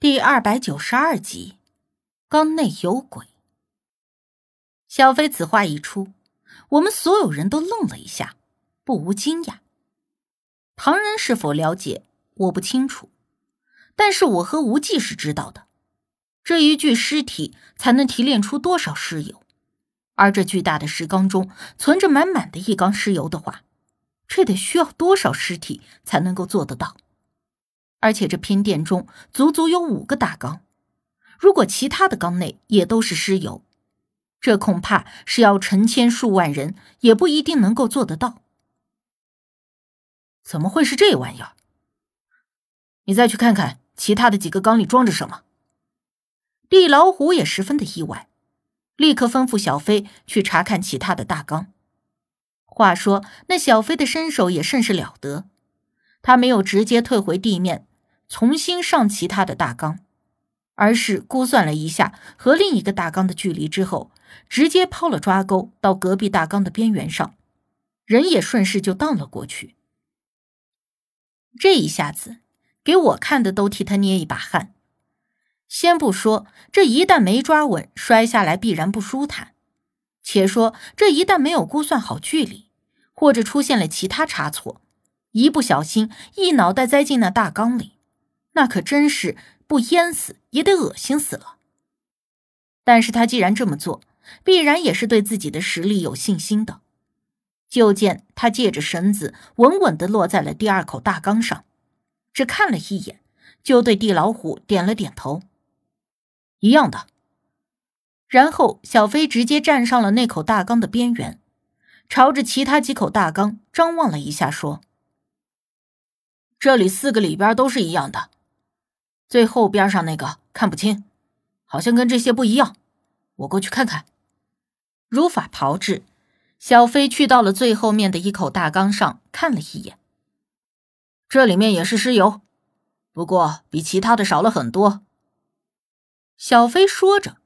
第二百九十二集，缸内有鬼。小飞此话一出，我们所有人都愣了一下，不无惊讶。旁人是否了解，我不清楚，但是我和无忌是知道的。这一具尸体才能提炼出多少尸油？而这巨大的石缸中存着满满的一缸尸油的话，这得需要多少尸体才能够做得到？而且这偏殿中足足有五个大缸，如果其他的缸内也都是尸油，这恐怕是要成千数万人也不一定能够做得到。怎么会是这玩意儿？你再去看看其他的几个缸里装着什么。地老虎也十分的意外，立刻吩咐小飞去查看其他的大缸。话说那小飞的身手也甚是了得，他没有直接退回地面。重新上其他的大缸，而是估算了一下和另一个大缸的距离之后，直接抛了抓钩到隔壁大缸的边缘上，人也顺势就荡了过去。这一下子给我看的都替他捏一把汗。先不说这一旦没抓稳，摔下来必然不舒坦，且说这一旦没有估算好距离，或者出现了其他差错，一不小心一脑袋栽进那大缸里。那可真是不淹死也得恶心死了。但是他既然这么做，必然也是对自己的实力有信心的。就见他借着绳子稳稳的落在了第二口大缸上，只看了一眼，就对地老虎点了点头，一样的。然后小飞直接站上了那口大缸的边缘，朝着其他几口大缸张望了一下，说：“这里四个里边都是一样的。”最后边上那个看不清，好像跟这些不一样。我过去看看。如法炮制，小飞去到了最后面的一口大缸上看了一眼。这里面也是尸油，不过比其他的少了很多。小飞说着，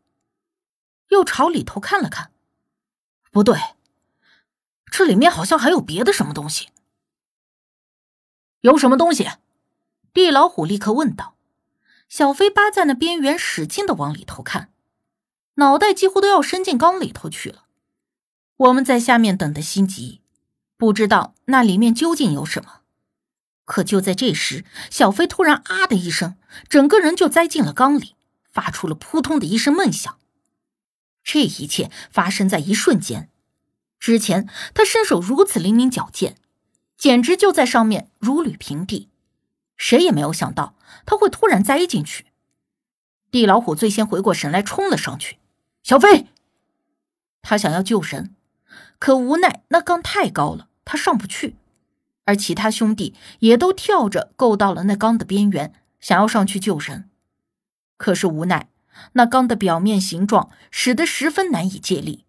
又朝里头看了看。不对，这里面好像还有别的什么东西。有什么东西？地老虎立刻问道。小飞扒在那边缘，使劲的往里头看，脑袋几乎都要伸进缸里头去了。我们在下面等的心急，不知道那里面究竟有什么。可就在这时，小飞突然啊的一声，整个人就栽进了缸里，发出了扑通的一声闷响。这一切发生在一瞬间，之前他身手如此灵敏矫健，简直就在上面如履平地。谁也没有想到他会突然栽进去。地老虎最先回过神来，冲了上去。小飞，他想要救人，可无奈那缸太高了，他上不去。而其他兄弟也都跳着够到了那缸的边缘，想要上去救人。可是无奈那缸的表面形状使得十分难以借力，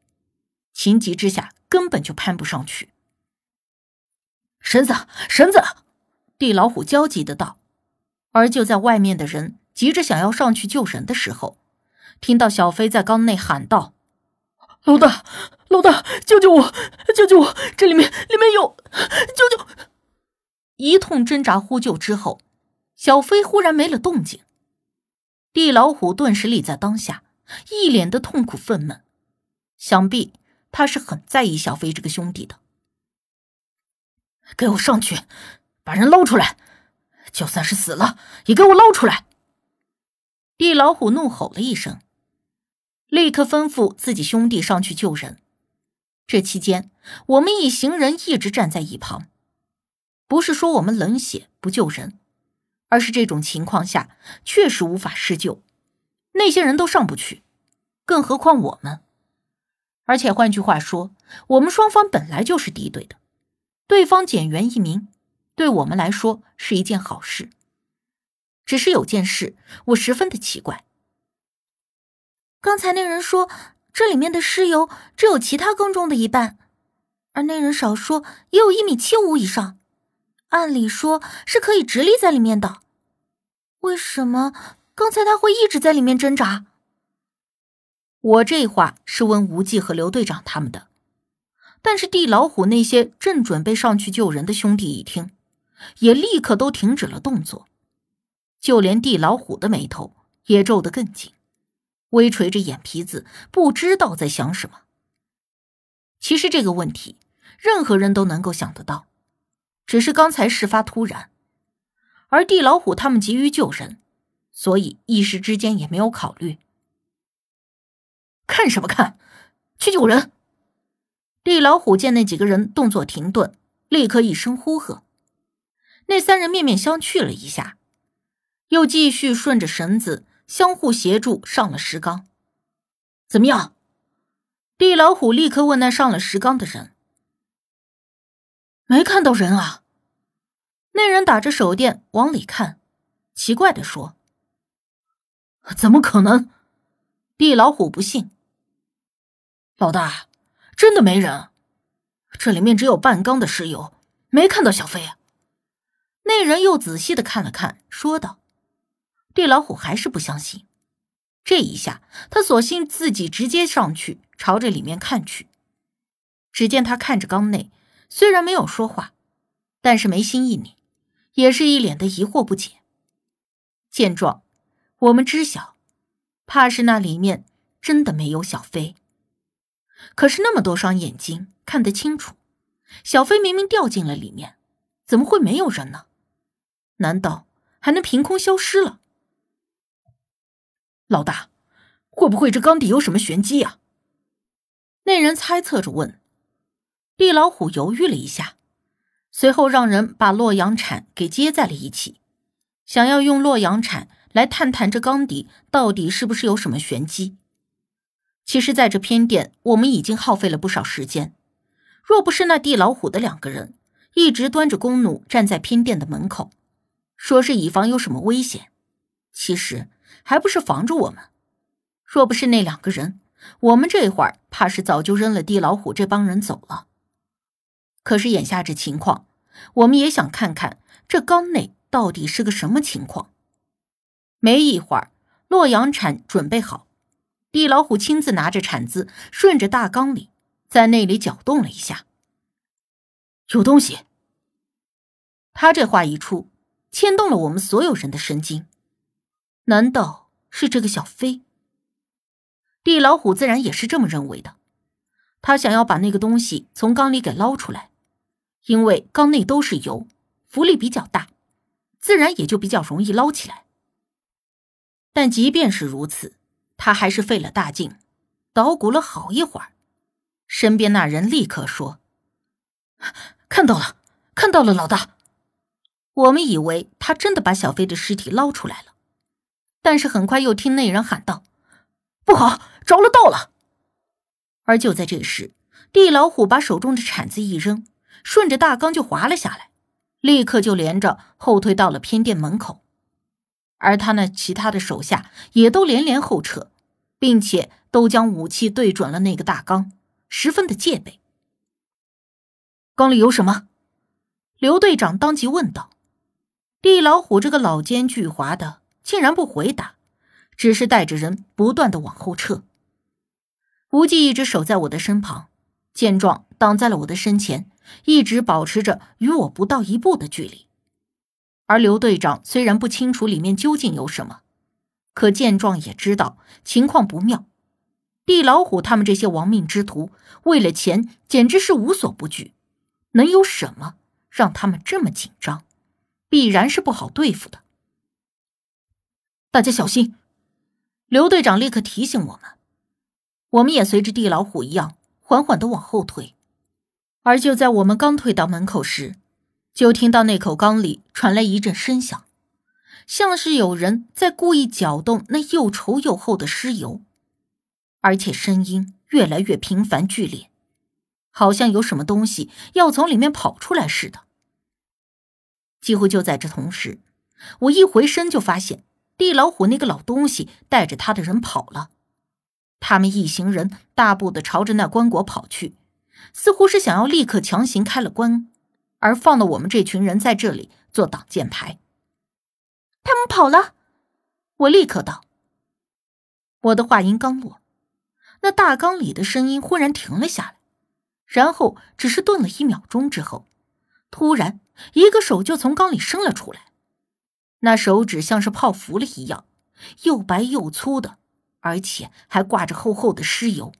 情急之下根本就攀不上去。绳子，绳子！地老虎焦急的道，而就在外面的人急着想要上去救人的时候，听到小飞在缸内喊道：“老大，老大，救救我，救救我！这里面里面有，救救！”一通挣扎呼救之后，小飞忽然没了动静。地老虎顿时立在当下，一脸的痛苦愤懑，想必他是很在意小飞这个兄弟的。给我上去！把人捞出来，就算是死了，也给我捞出来！地老虎怒吼了一声，立刻吩咐自己兄弟上去救人。这期间，我们一行人一直站在一旁，不是说我们冷血不救人，而是这种情况下确实无法施救。那些人都上不去，更何况我们。而且换句话说，我们双方本来就是敌对的，对方减员一名。对我们来说是一件好事。只是有件事我十分的奇怪。刚才那人说这里面的尸油只有其他耕种的一半，而那人少说也有一米七五以上，按理说是可以直立在里面的。为什么刚才他会一直在里面挣扎？我这话是问无忌和刘队长他们的，但是地老虎那些正准备上去救人的兄弟一听。也立刻都停止了动作，就连地老虎的眉头也皱得更紧，微垂着眼皮子，不知道在想什么。其实这个问题，任何人都能够想得到，只是刚才事发突然，而地老虎他们急于救人，所以一时之间也没有考虑。看什么看？去救人！地老虎见那几个人动作停顿，立刻一声呼喝。那三人面面相觑了一下，又继续顺着绳子相互协助上了石缸。怎么样？地老虎立刻问那上了石缸的人：“没看到人啊？”那人打着手电往里看，奇怪的说：“怎么可能？”地老虎不信：“老大，真的没人？这里面只有半缸的石油，没看到小飞啊。”那人又仔细的看了看，说道：“地老虎还是不相信。这一下，他索性自己直接上去，朝着里面看去。只见他看着缸内，虽然没有说话，但是眉心一拧，也是一脸的疑惑不解。见状，我们知晓，怕是那里面真的没有小飞。可是那么多双眼睛看得清楚，小飞明明掉进了里面，怎么会没有人呢？”难道还能凭空消失了？老大，会不会这缸底有什么玄机啊？那人猜测着问。地老虎犹豫了一下，随后让人把洛阳铲给接在了一起，想要用洛阳铲来探探这缸底到底是不是有什么玄机。其实，在这偏殿，我们已经耗费了不少时间。若不是那地老虎的两个人一直端着弓弩站在偏殿的门口。说是以防有什么危险，其实还不是防着我们。若不是那两个人，我们这会儿怕是早就扔了地老虎这帮人走了。可是眼下这情况，我们也想看看这缸内到底是个什么情况。没一会儿，洛阳铲准备好，地老虎亲自拿着铲子，顺着大缸里，在那里搅动了一下。有东西。他这话一出。牵动了我们所有人的神经，难道是这个小飞？地老虎自然也是这么认为的。他想要把那个东西从缸里给捞出来，因为缸内都是油，浮力比较大，自然也就比较容易捞起来。但即便是如此，他还是费了大劲，捣鼓了好一会儿。身边那人立刻说：“看到了，看到了，老大。”我们以为他真的把小飞的尸体捞出来了，但是很快又听那人喊道：“不好，着了道了！”而就在这时，地老虎把手中的铲子一扔，顺着大缸就滑了下来，立刻就连着后退到了偏殿门口，而他那其他的手下也都连连后撤，并且都将武器对准了那个大缸，十分的戒备。缸里有什么？刘队长当即问道。地老虎这个老奸巨猾的，竟然不回答，只是带着人不断的往后撤。无忌一直守在我的身旁，见状挡在了我的身前，一直保持着与我不到一步的距离。而刘队长虽然不清楚里面究竟有什么，可见状也知道情况不妙。地老虎他们这些亡命之徒，为了钱简直是无所不惧，能有什么让他们这么紧张？必然是不好对付的，大家小心！刘队长立刻提醒我们，我们也随着地老虎一样缓缓的往后退。而就在我们刚退到门口时，就听到那口缸里传来一阵声响，像是有人在故意搅动那又稠又厚的尸油，而且声音越来越频繁剧烈，好像有什么东西要从里面跑出来似的。几乎就在这同时，我一回身就发现地老虎那个老东西带着他的人跑了。他们一行人大步的朝着那棺椁跑去，似乎是想要立刻强行开了棺，而放了我们这群人在这里做挡箭牌。他们跑了，我立刻道。我的话音刚落，那大缸里的声音忽然停了下来，然后只是顿了一秒钟之后。突然，一个手就从缸里伸了出来，那手指像是泡芙了一样，又白又粗的，而且还挂着厚厚的尸油，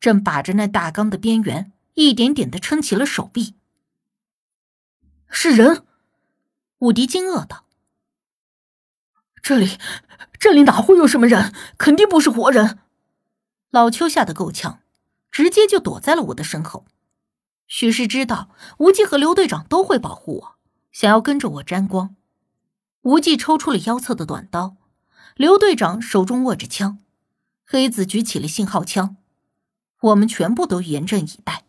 正把着那大缸的边缘，一点点的撑起了手臂。是人！武迪惊愕道：“这里，这里哪会有什么人？肯定不是活人！”老邱吓得够呛，直接就躲在了我的身后。许是知道无忌和刘队长都会保护我，想要跟着我沾光。无忌抽出了腰侧的短刀，刘队长手中握着枪，黑子举起了信号枪，我们全部都严阵以待。